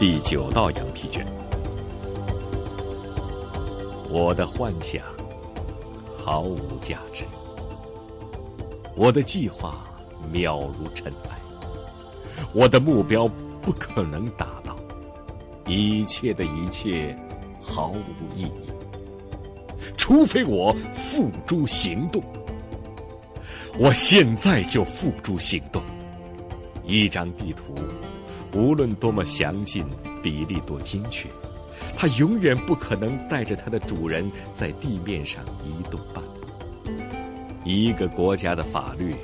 第九道羊皮卷。我的幻想毫无价值，我的计划渺如尘埃，我的目标不可能达到，一切的一切毫无意义，除非我付诸行动。我现在就付诸行动。一张地图，无论多么详尽，比例多精确，它永远不可能带着它的主人在地面上移动半步。一个国家的法律，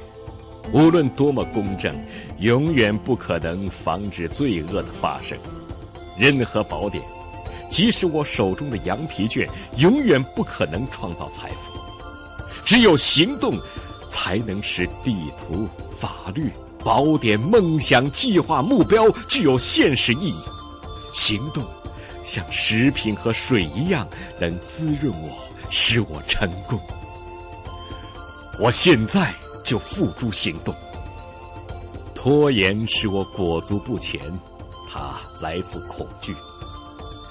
无论多么公正，永远不可能防止罪恶的发生。任何宝典，即使我手中的羊皮卷，永远不可能创造财富。只有行动，才能使地图、法律。宝典、梦想、计划、目标具有现实意义。行动，像食品和水一样，能滋润我，使我成功。我现在就付诸行动。拖延使我裹足不前，它来自恐惧。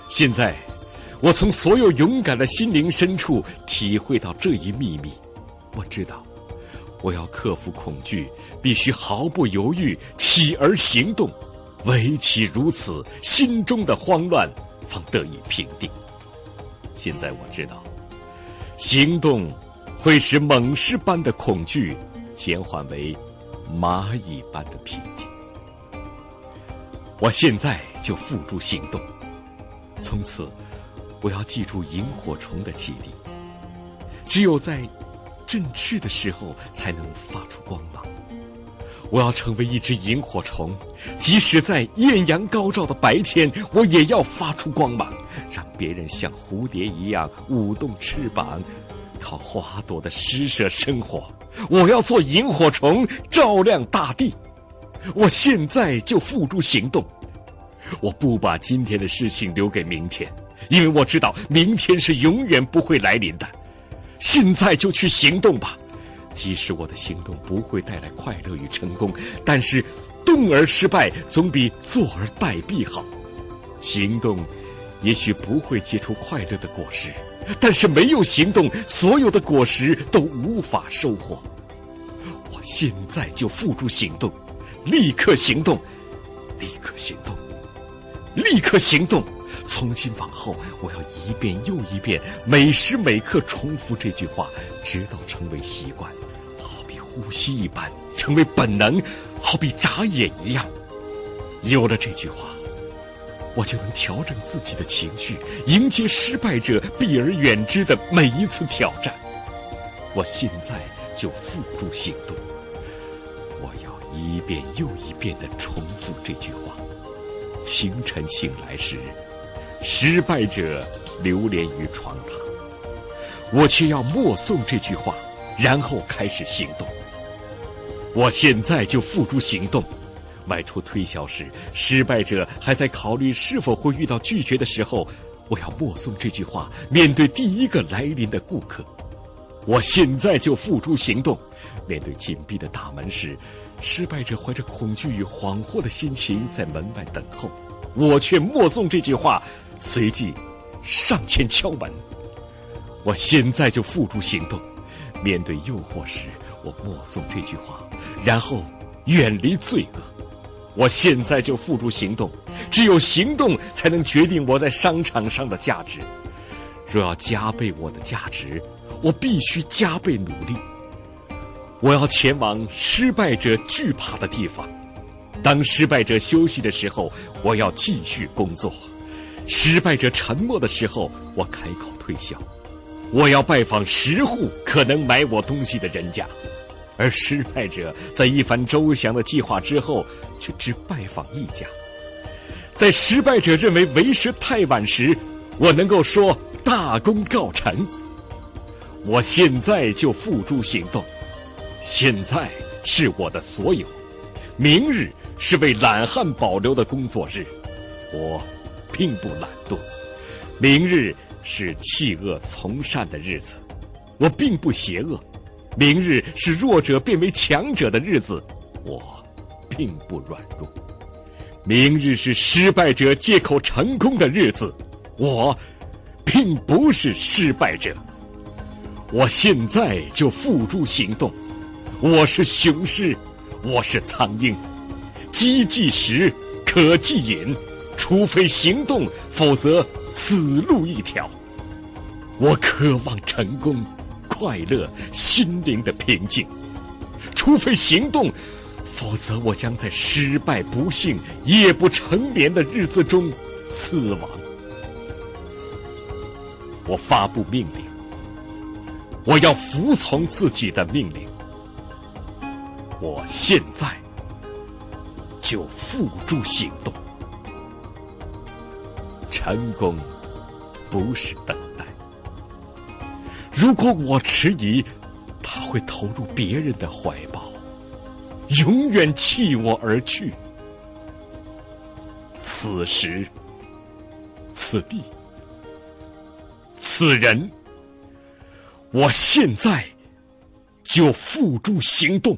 现在，我从所有勇敢的心灵深处体会到这一秘密。我知道。我要克服恐惧，必须毫不犹豫起而行动，唯其如此，心中的慌乱方得以平定。现在我知道，行动会使猛狮般的恐惧减缓为蚂蚁般的平静。我现在就付诸行动，从此我要记住萤火虫的记忆，只有在。振翅的时候才能发出光芒。我要成为一只萤火虫，即使在艳阳高照的白天，我也要发出光芒，让别人像蝴蝶一样舞动翅膀，靠花朵的施舍生活。我要做萤火虫，照亮大地。我现在就付诸行动。我不把今天的事情留给明天，因为我知道明天是永远不会来临的。现在就去行动吧，即使我的行动不会带来快乐与成功，但是动而失败总比坐而待毙好。行动也许不会结出快乐的果实，但是没有行动，所有的果实都无法收获。我现在就付诸行动，立刻行动，立刻行动，立刻行动。从今往后，我要一遍又一遍，每时每刻重复这句话，直到成为习惯，好比呼吸一般，成为本能，好比眨眼一样。有了这句话，我就能调整自己的情绪，迎接失败者避而远之的每一次挑战。我现在就付诸行动，我要一遍又一遍地重复这句话。清晨醒来时。失败者流连于床榻，我却要默诵这句话，然后开始行动。我现在就付诸行动。外出推销时，失败者还在考虑是否会遇到拒绝的时候，我要默诵这句话，面对第一个来临的顾客。我现在就付诸行动。面对紧闭的大门时，失败者怀着恐惧与恍惚的心情在门外等候，我却默诵这句话。随即，上前敲门。我现在就付诸行动。面对诱惑时，我默诵这句话，然后远离罪恶。我现在就付诸行动。只有行动，才能决定我在商场上的价值。若要加倍我的价值，我必须加倍努力。我要前往失败者惧怕的地方。当失败者休息的时候，我要继续工作。失败者沉默的时候，我开口推销。我要拜访十户可能买我东西的人家，而失败者在一番周详的计划之后，却只拜访一家。在失败者认为为时太晚时，我能够说大功告成。我现在就付诸行动。现在是我的所有，明日是为懒汉保留的工作日。我。并不懒惰，明日是弃恶从善的日子，我并不邪恶，明日是弱者变为强者的日子，我并不软弱，明日是失败者借口成功的日子，我并不是失败者。我现在就付诸行动。我是雄狮，我是苍鹰，饥即食，渴即饮，除非行动，否则死路一条。我渴望成功、快乐、心灵的平静，除非行动，否则我将在失败、不幸、夜不成眠的日子中死亡。我发布命令，我要服从自己的命令。我现在就付诸行动。成功不是等待。如果我迟疑，他会投入别人的怀抱，永远弃我而去。此时，此地，此人，我现在就付诸行动。